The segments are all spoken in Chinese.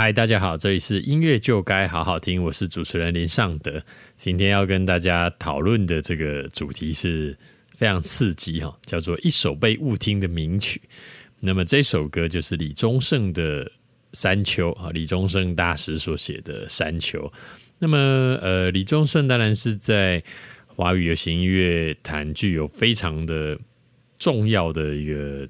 嗨，大家好，这里是音乐就该好好听，我是主持人林尚德。今天要跟大家讨论的这个主题是非常刺激哈，叫做一首被误听的名曲。那么这首歌就是李宗盛的《山丘》啊，李宗盛大师所写的《山丘》。那么呃，李宗盛当然是在华语流行音乐坛具有非常的重要的一个。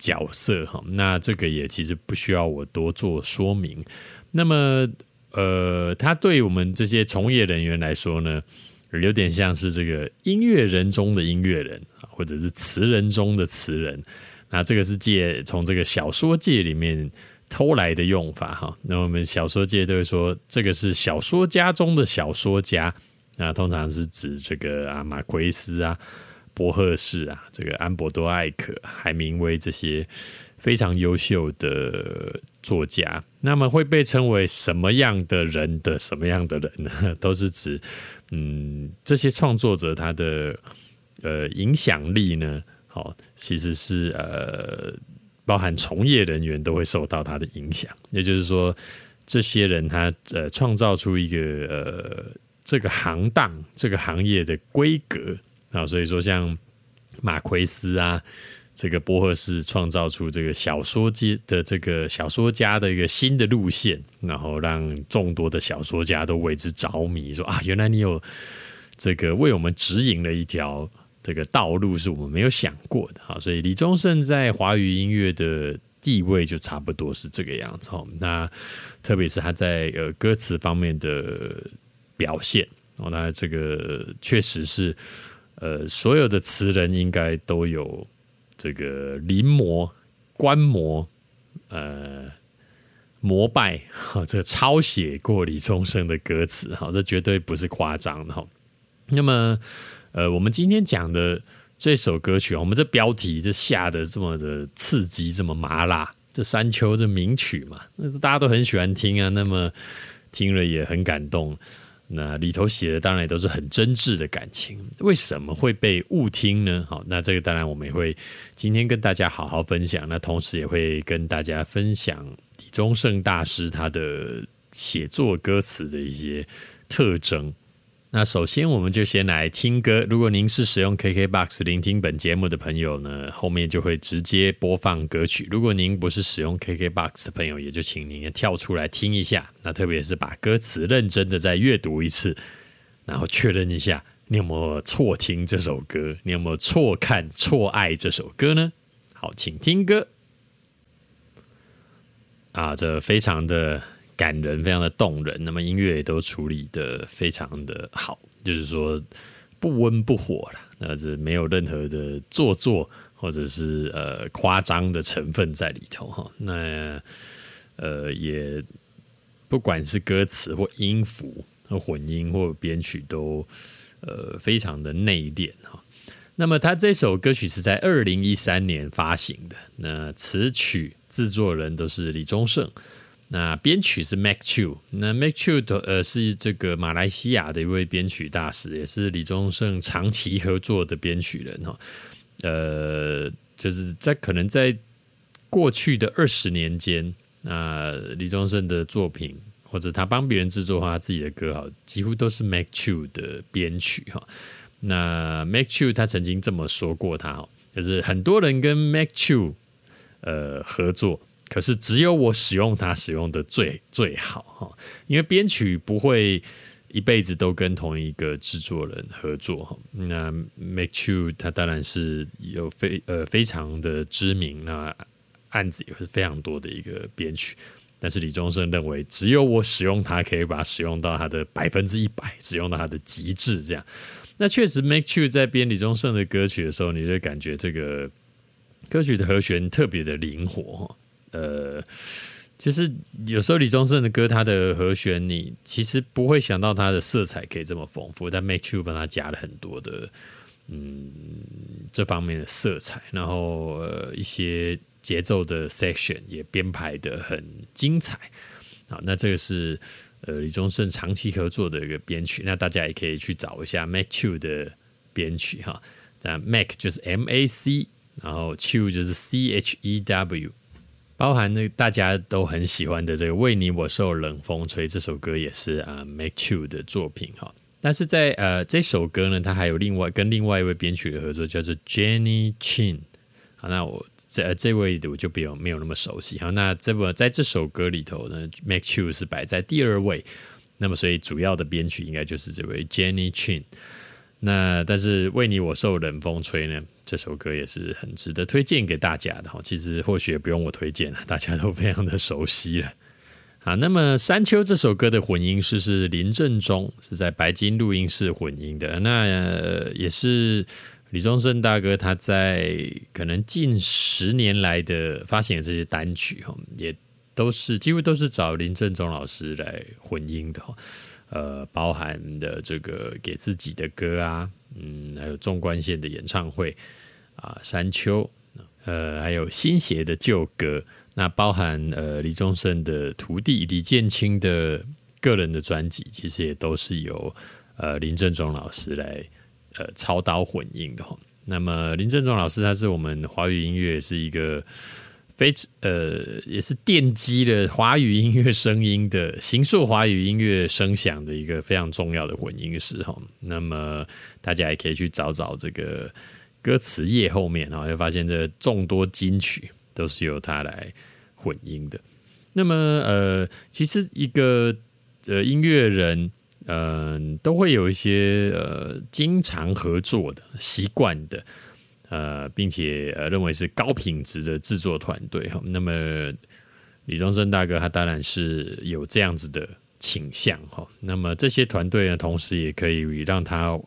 角色哈，那这个也其实不需要我多做说明。那么，呃，他对我们这些从业人员来说呢，有点像是这个音乐人中的音乐人或者是词人中的词人。那这个是借从这个小说界里面偷来的用法哈。那我们小说界都会说，这个是小说家中的小说家。那通常是指这个啊，马奎斯啊。博赫士啊，这个安博多艾可、海明威这些非常优秀的作家，那么会被称为什么样的人的什么样的人呢？都是指嗯，这些创作者他的呃影响力呢，好，其实是呃包含从业人员都会受到他的影响。也就是说，这些人他呃创造出一个呃这个行当、这个行业的规格。啊，所以说像马奎斯啊，这个波赫士创造出这个小说界的这个小说家的一个新的路线，然后让众多的小说家都为之着迷，说啊，原来你有这个为我们指引了一条这个道路，是我们没有想过的。好，所以李宗盛在华语音乐的地位就差不多是这个样子。那特别是他在呃歌词方面的表现，哦，那这个确实是。呃，所有的词人应该都有这个临摹、观摩、呃膜拜，哈，这个抄写过李宗盛的歌词，哈，这绝对不是夸张的哈。那么，呃，我们今天讲的这首歌曲，我们这标题这下的这么的刺激，这么麻辣，这山丘这名曲嘛，那大家都很喜欢听啊。那么听了也很感动。那里头写的当然也都是很真挚的感情，为什么会被误听呢？好，那这个当然我们也会今天跟大家好好分享，那同时也会跟大家分享李宗盛大师他的写作歌词的一些特征。那首先，我们就先来听歌。如果您是使用 KKBOX 聆听本节目的朋友呢，后面就会直接播放歌曲。如果您不是使用 KKBOX 的朋友，也就请您跳出来听一下。那特别是把歌词认真的再阅读一次，然后确认一下你有没有错听这首歌，你有没有错看、错爱这首歌呢？好，请听歌。啊，这非常的。感人，非常的动人。那么音乐也都处理的非常的好，就是说不温不火了，那这没有任何的做作或者是呃夸张的成分在里头哈。那呃也不管是歌词或音符和混音或编曲都呃非常的内敛哈。那么他这首歌曲是在二零一三年发行的，那词曲制作人都是李宗盛。那编曲是 Mac Chu，那 Mac Chu 的呃是这个马来西亚的一位编曲大师，也是李宗盛长期合作的编曲人哈。呃，就是在可能在过去的二十年间，那李宗盛的作品或者他帮别人制作他自己的歌哈，几乎都是 Mac Chu 的编曲哈。那 Mac Chu 他曾经这么说过，他哈，就是很多人跟 Mac Chu 呃合作。可是只有我使用它使用的最最好哈，因为编曲不会一辈子都跟同一个制作人合作哈。那 Make You 他当然是有非呃非常的知名，那案子也是非常多的一个编曲。但是李宗盛认为，只有我使用它可以把使用到它的百分之一百，使用到它的极致。这样，那确实 Make You 在编李宗盛的歌曲的时候，你就感觉这个歌曲的和弦特别的灵活。呃，其实有时候李宗盛的歌，他的和弦你其实不会想到他的色彩可以这么丰富，但 Make You 帮他加了很多的嗯这方面的色彩，然后呃一些节奏的 section 也编排的很精彩。好，那这个是呃李宗盛长期合作的一个编曲，那大家也可以去找一下 Make You 的编曲哈。那 Make 就是 M A C，然后 Chew 就是 C H E W。包含那大家都很喜欢的这个《为你我受冷风吹》这首歌也是啊，Make Two 的作品哈。但是在呃这首歌呢，它还有另外跟另外一位编曲的合作，叫做 Jenny Chin。好，那我这这位我就比较没有那么熟悉。好，那这么在这首歌里头呢，Make Two 是摆在第二位。那么所以主要的编曲应该就是这位 Jenny Chin。那但是为你我受冷风吹呢，这首歌也是很值得推荐给大家的哈。其实或许也不用我推荐了，大家都非常的熟悉了。啊，那么《山丘》这首歌的混音师是林正中，是在白金录音室混音的。那也是李宗盛大哥他在可能近十年来的发行的这些单曲哈，也都是几乎都是找林正中老师来混音的哈。呃，包含的这个给自己的歌啊，嗯，还有纵贯线的演唱会啊，《山丘》，呃，还有新协的旧歌。那包含呃李宗盛的徒弟李建清的个人的专辑，其实也都是由呃林振中老师来呃操刀混音的。那么林振中老师他是我们华语音乐是一个非呃也是奠基了华语音乐声音的形塑华语音乐声响的一个非常重要的混音师哈。那么大家也可以去找找这个歌词页后面哈，就发现这众多金曲。都是由他来混音的。那么，呃，其实一个呃音乐人，嗯，都会有一些呃经常合作的习惯的，呃，并且呃认为是高品质的制作团队哈。那么，李宗盛大哥他当然是有这样子的倾向哈。那么这些团队呢，同时也可以让他。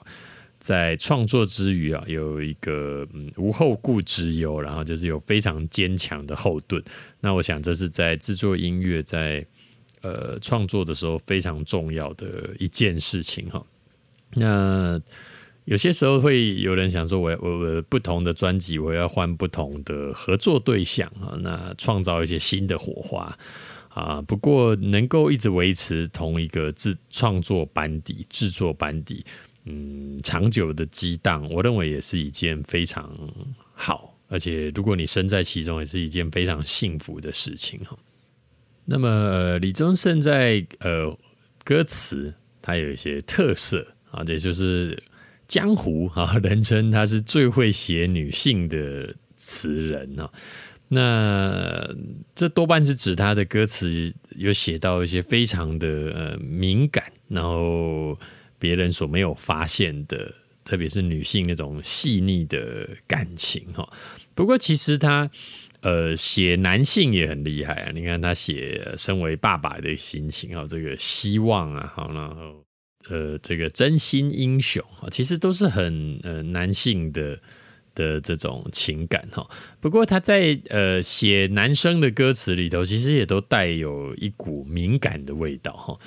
在创作之余啊，有一个嗯无后顾之忧，然后就是有非常坚强的后盾。那我想这是在制作音乐在呃创作的时候非常重要的一件事情哈。那有些时候会有人想说，我我不同的专辑我要换不同的合作对象啊，那创造一些新的火花啊。不过能够一直维持同一个制创作班底、制作班底。嗯，长久的激荡，我认为也是一件非常好，而且如果你身在其中，也是一件非常幸福的事情哈。那么李宗盛在呃歌词，他有一些特色啊，这就是江湖啊，人称他是最会写女性的词人呢。那这多半是指他的歌词有写到一些非常的呃敏感，然后。别人所没有发现的，特别是女性那种细腻的感情哈。不过其实他呃写男性也很厉害啊。你看他写身为爸爸的心情啊，这个希望啊，好然后呃这个真心英雄啊，其实都是很呃男性的的这种情感哈。不过他在呃写男生的歌词里头，其实也都带有一股敏感的味道哈。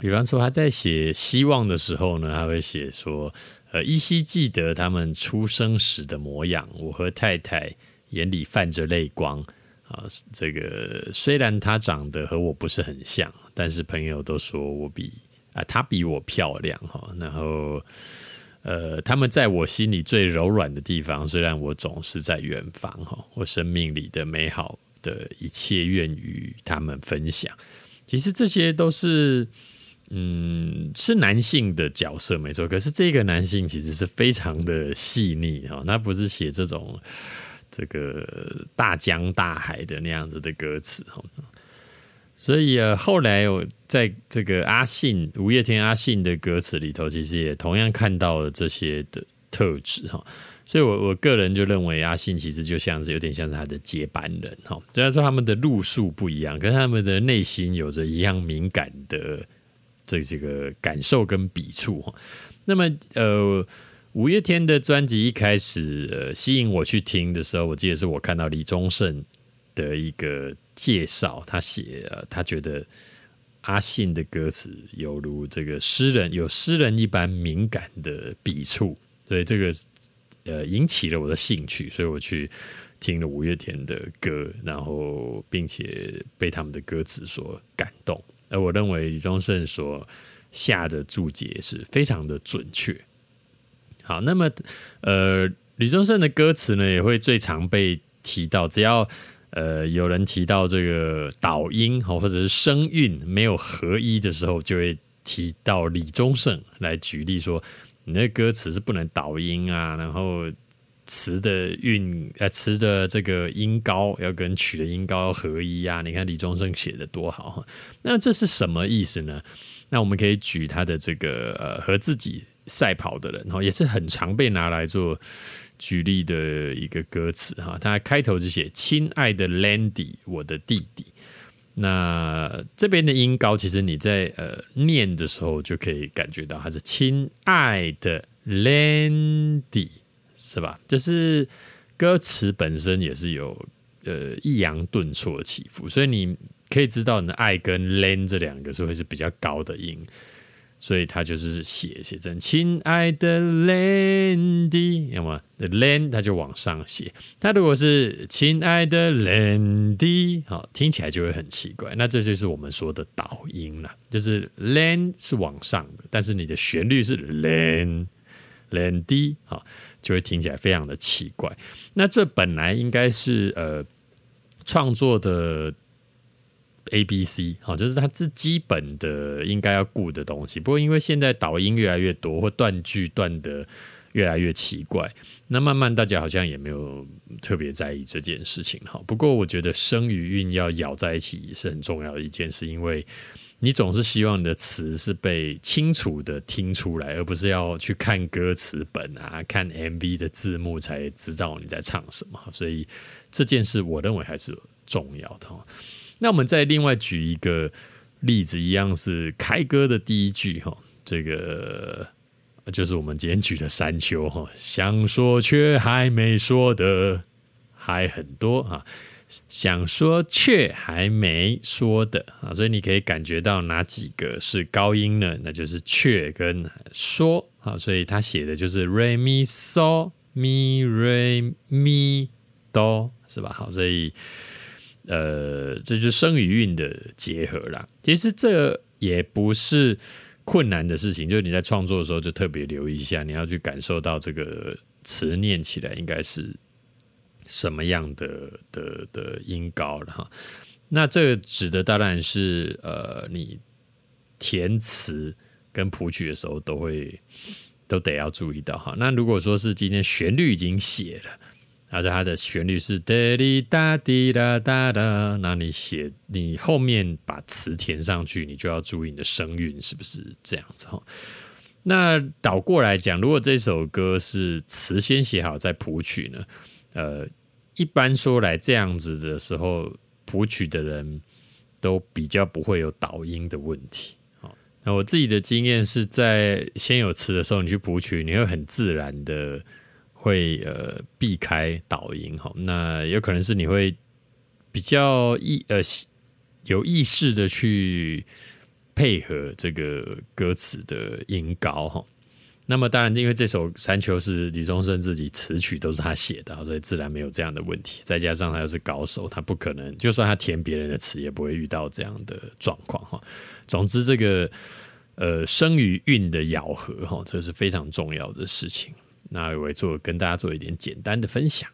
比方说，他在写希望的时候呢，他会写说：“呃，依稀记得他们出生时的模样，我和太太眼里泛着泪光啊。这个虽然他长得和我不是很像，但是朋友都说我比啊他比我漂亮哈。然后，呃，他们在我心里最柔软的地方，虽然我总是在远方哈，我生命里的美好的一切愿与他们分享。其实这些都是。”嗯，是男性的角色没错，可是这个男性其实是非常的细腻哈，他不是写这种这个大江大海的那样子的歌词哈，所以啊，后来我在这个阿信五月天阿信的歌词里头，其实也同样看到了这些的特质哈，所以我我个人就认为阿信其实就像是有点像是他的接班人哈，虽然说他们的路数不一样，可是他们的内心有着一样敏感的。这这个感受跟笔触，那么呃，五月天的专辑一开始呃吸引我去听的时候，我记得是我看到李宗盛的一个介绍，他写他觉得阿信的歌词犹如这个诗人有诗人一般敏感的笔触，所以这个呃引起了我的兴趣，所以我去听了五月天的歌，然后并且被他们的歌词所感动。而我认为李宗盛所下的注解是非常的准确。好，那么呃，李宗盛的歌词呢，也会最常被提到。只要呃，有人提到这个导音，或者是声韵没有合一的时候，就会提到李宗盛来举例说，你那歌词是不能导音啊，然后词的韵呃词的这个音高要跟曲的音高合一啊。你看李宗盛写的多好，那这是什么意思呢？那我们可以举他的这个呃和自己赛跑的人，哈，也是很常被拿来做。举例的一个歌词哈，他开头就写“亲爱的 Landy，我的弟弟”。那这边的音高，其实你在呃念的时候就可以感觉到它是“亲爱的 Landy”，是吧？就是歌词本身也是有呃抑扬顿挫的起伏，所以你可以知道你的“爱”跟 lan 这两个是会是比较高的音。所以他就是写写成亲爱的 Landy，要么 Land 他就往上写。他如果是亲爱的 Landy，好听起来就会很奇怪。那这就是我们说的导音了，就是 lan 是往上的，但是你的旋律是 Land Landy，好就会听起来非常的奇怪。那这本来应该是呃创作的。A B C 好，就是它最基本的应该要顾的东西。不过因为现在导音越来越多，或断句断的越来越奇怪，那慢慢大家好像也没有特别在意这件事情。哈，不过我觉得声与韵要咬在一起是很重要的一件事，因为你总是希望你的词是被清楚的听出来，而不是要去看歌词本啊、看 M V 的字幕才知道你在唱什么。所以这件事我认为还是重要的。那我们再另外举一个例子，一样是开歌的第一句哈，这个就是我们今天举的山丘哈，想说却还没说的还很多哈，想说却还没说的啊，所以你可以感觉到哪几个是高音呢？那就是却跟说啊，所以他写的就是 re mi so mi re mi do 是吧？好，所以。呃，这就是声与韵的结合啦。其实这也不是困难的事情，就是你在创作的时候就特别留意一下，你要去感受到这个词念起来应该是什么样的的的音高了哈。那这指的当然是呃，你填词跟谱曲的时候都会都得要注意到哈。那如果说是今天旋律已经写了。而且它的旋律是哒滴哒滴哒哒哒，那你写你后面把词填上去，你就要注意你的声韵是不是这样子哈。那倒过来讲，如果这首歌是词先写好再谱曲呢？呃，一般说来这样子的时候，谱曲的人都比较不会有导音的问题。好，那我自己的经验是在先有词的时候，你去谱曲，你会很自然的。会呃避开导音哈，那有可能是你会比较意呃有意识的去配合这个歌词的音高哈。那么当然，因为这首《山丘》是李宗盛自己词曲都是他写的，所以自然没有这样的问题。再加上他又是高手，他不可能就算他填别人的词，也不会遇到这样的状况哈。总之，这个呃声与韵的咬合哈，这是非常重要的事情。那我会做跟大家做一点简单的分享。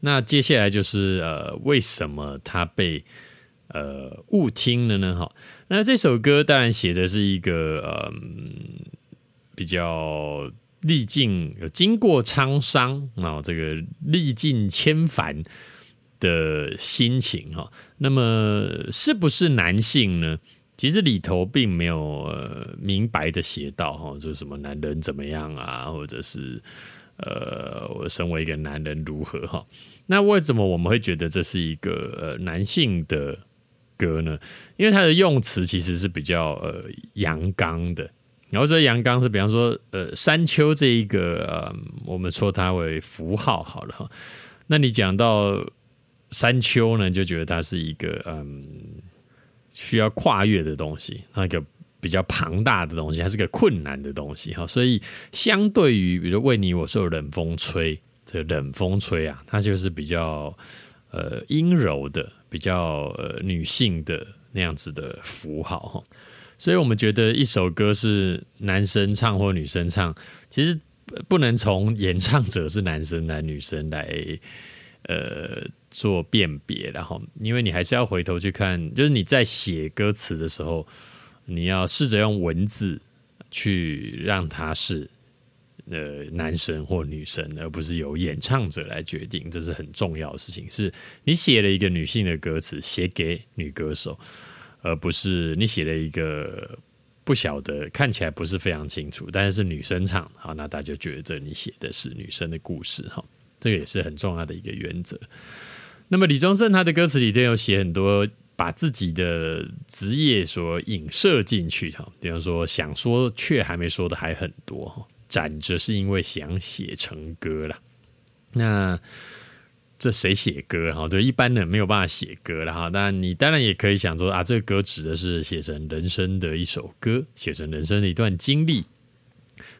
那接下来就是呃，为什么他被呃误听了呢？哈，那这首歌当然写的是一个呃比较历尽经过沧桑啊，这个历尽千帆的心情哈。那么是不是男性呢？其实里头并没有呃明白的写到哈，就是什么男人怎么样啊，或者是呃我身为一个男人如何哈？那为什么我们会觉得这是一个呃男性的歌呢？因为它的用词其实是比较呃阳刚的。然后说阳刚是比方说呃山丘这一个呃我们说它为符号好了哈。那你讲到山丘呢，就觉得它是一个嗯。需要跨越的东西，那个比较庞大的东西，还是个困难的东西哈。所以，相对于比如为你我受冷风吹，这冷风吹啊，它就是比较呃阴柔的，比较呃女性的那样子的符号哈。所以我们觉得一首歌是男生唱或女生唱，其实不能从演唱者是男生男女生来。呃做辨别，然后因为你还是要回头去看，就是你在写歌词的时候，你要试着用文字去让它是呃男生或女生，而不是由演唱者来决定，这是很重要的事情。是你写了一个女性的歌词，写给女歌手，而不是你写了一个。不晓得看起来不是非常清楚，但是女生唱，好，那大家觉得你写的是女生的故事，哈，这个也是很重要的一个原则。那么李宗盛他的歌词里都有写很多把自己的职业所影射进去，哈，比方说想说却还没说的还很多，哈，站着是因为想写成歌了，那。这谁写歌？哈，对，一般人没有办法写歌了哈。那你当然也可以想说啊，这个歌指的是写成人生的一首歌，写成人生的一段经历。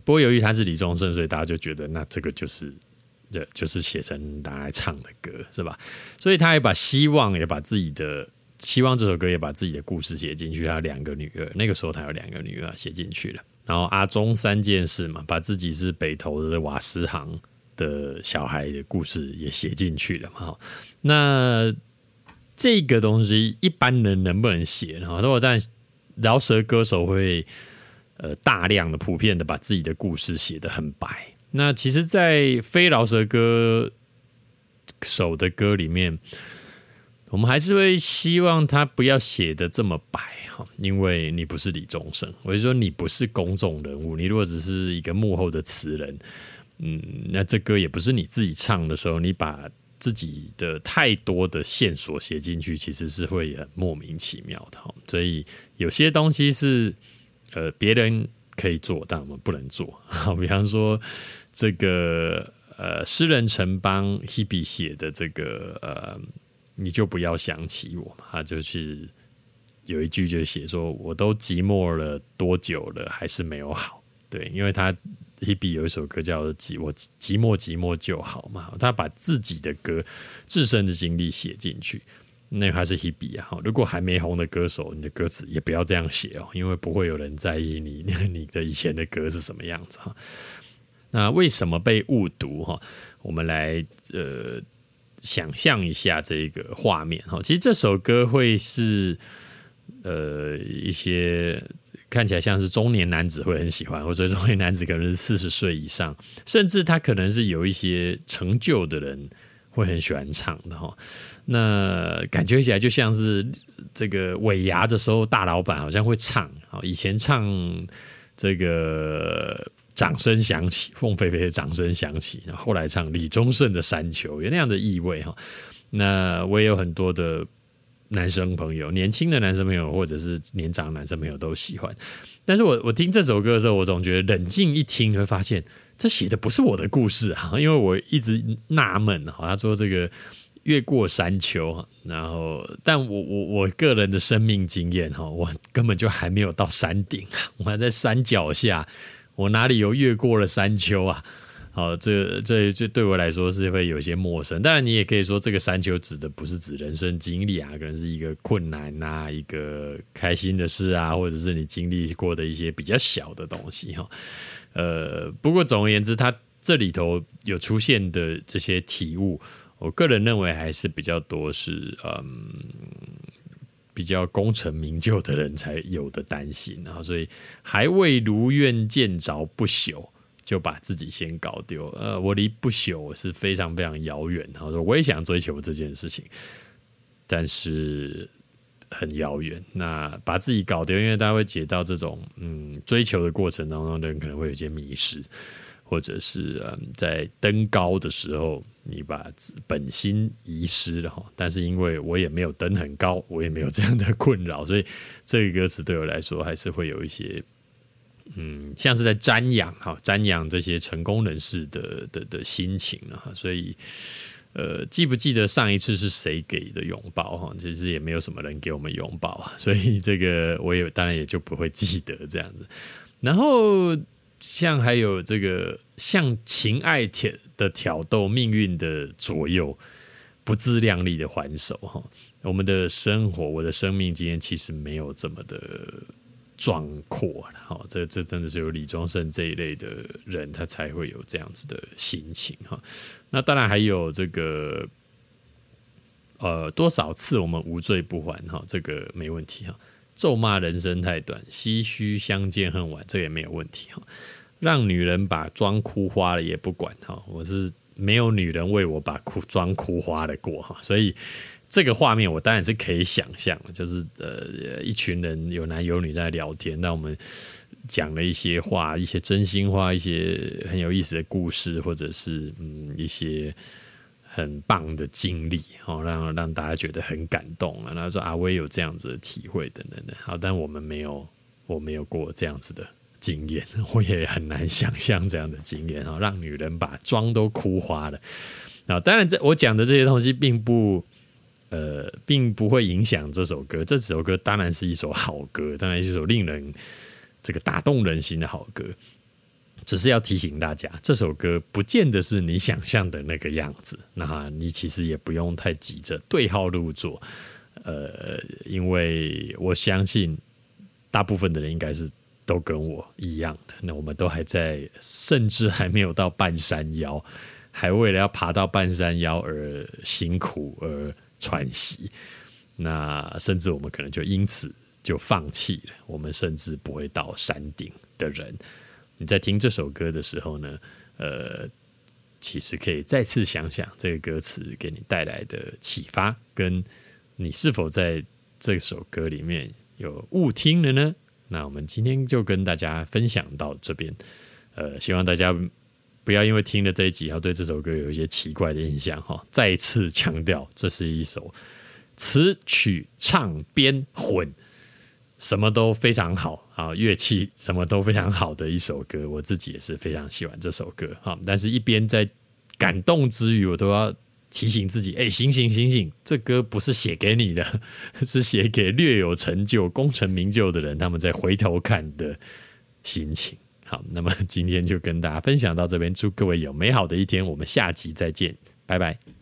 不过由于他是李宗盛，所以大家就觉得那这个就是，这就是写成拿来唱的歌，是吧？所以他也把希望，也把自己的希望这首歌，也把自己的故事写进去。他有两个女儿，那个时候他有两个女儿写进去了。然后阿中三件事嘛，把自己是北投的瓦斯行。的小孩的故事也写进去了嘛？那这个东西一般人能不能写？呢？如果，但饶舌歌手会呃大量的、普遍的把自己的故事写得很白。那其实，在非饶舌歌手的歌里面，我们还是会希望他不要写的这么白哈，因为你不是李宗盛，我就说你不是公众人物，你如果只是一个幕后的词人。嗯，那这歌也不是你自己唱的时候，你把自己的太多的线索写进去，其实是会很莫名其妙的。所以有些东西是呃别人可以做，但我们不能做。好，比方说这个呃诗人城邦 Hebe 写的这个呃，你就不要想起我嘛，他就是有一句就写说，我都寂寞了多久了，还是没有好。对，因为他。Hebe 有一首歌叫《寂我寂寞寂寞就好》嘛，他把自己的歌、自身的经历写进去，那还是 Hebe 啊。如果还没红的歌手，你的歌词也不要这样写哦，因为不会有人在意你 你的以前的歌是什么样子哈。那为什么被误读哈？我们来呃想象一下这个画面哈。其实这首歌会是呃一些。看起来像是中年男子会很喜欢，或者中年男子可能是四十岁以上，甚至他可能是有一些成就的人会很喜欢唱的哈。那感觉起来就像是这个尾牙的时候，大老板好像会唱啊。以前唱这个掌声响起，凤飞飞的掌声响起，然后后来唱李宗盛的山丘，有那样的意味哈。那我也有很多的。男生朋友，年轻的男生朋友，或者是年长男生朋友都喜欢。但是我我听这首歌的时候，我总觉得冷静一听，会发现这写的不是我的故事啊，因为我一直纳闷哈。他说这个越过山丘，然后，但我我我个人的生命经验哈，我根本就还没有到山顶，我还在山脚下，我哪里有越过了山丘啊？好，这这这对我来说是会有些陌生。当然，你也可以说这个山丘指的不是指人生经历啊，可能是一个困难呐，一个开心的事啊，或者是你经历过的一些比较小的东西哈。呃，不过总而言之，它这里头有出现的这些体悟，我个人认为还是比较多是嗯，比较功成名就的人才有的担心啊，所以还未如愿见着不朽。就把自己先搞丢，呃，我离不朽是非常非常遥远。他说，我也想追求这件事情，但是很遥远。那把自己搞丢，因为大家会解到这种，嗯，追求的过程当中，人可能会有些迷失，或者是嗯，在登高的时候，你把本心遗失了哈。但是因为我也没有登很高，我也没有这样的困扰，所以这个歌词对我来说还是会有一些。嗯，像是在瞻仰哈，瞻仰这些成功人士的的的心情啊，所以呃，记不记得上一次是谁给的拥抱哈？其实也没有什么人给我们拥抱啊，所以这个我也当然也就不会记得这样子。然后像还有这个像情爱挑的挑逗，命运的左右，不自量力的还手哈。我们的生活，我的生命经验其实没有这么的。壮阔了，哈，这这真的是有李宗盛这一类的人，他才会有这样子的心情哈。那当然还有这个呃，多少次我们无罪不还哈，这个没问题哈。咒骂人生太短，唏嘘相见恨晚，这也没有问题哈。让女人把妆哭花了也不管哈，我是没有女人为我把哭妆哭花了过哈，所以这个画面我当然是可以想象，就是呃一群人有男有女在聊天，那我们讲了一些话，一些真心话，一些很有意思的故事，或者是嗯一些。很棒的经历哦，让让大家觉得很感动啊。然后说阿威有这样子的体会等等的，好，但我们没有，我没有过这样子的经验，我也很难想象这样的经验啊，让女人把妆都哭花了啊。当然，这我讲的这些东西并不呃，并不会影响这首歌。这首歌当然是一首好歌，当然是一首令人这个打动人心的好歌。只是要提醒大家，这首歌不见得是你想象的那个样子。那你其实也不用太急着对号入座，呃，因为我相信大部分的人应该是都跟我一样的。那我们都还在，甚至还没有到半山腰，还为了要爬到半山腰而辛苦而喘息。那甚至我们可能就因此就放弃了，我们甚至不会到山顶的人。你在听这首歌的时候呢，呃，其实可以再次想想这个歌词给你带来的启发，跟你是否在这首歌里面有误听了呢？那我们今天就跟大家分享到这边，呃，希望大家不要因为听了这一集，要对这首歌有一些奇怪的印象哈。再次强调，这是一首词曲唱编混。什么都非常好啊，乐器什么都非常好的一首歌，我自己也是非常喜欢这首歌哈。但是，一边在感动之余，我都要提醒自己：哎，醒醒醒醒，这歌不是写给你的，是写给略有成就、功成名就的人，他们在回头看的心情。好，那么今天就跟大家分享到这边，祝各位有美好的一天，我们下集再见，拜拜。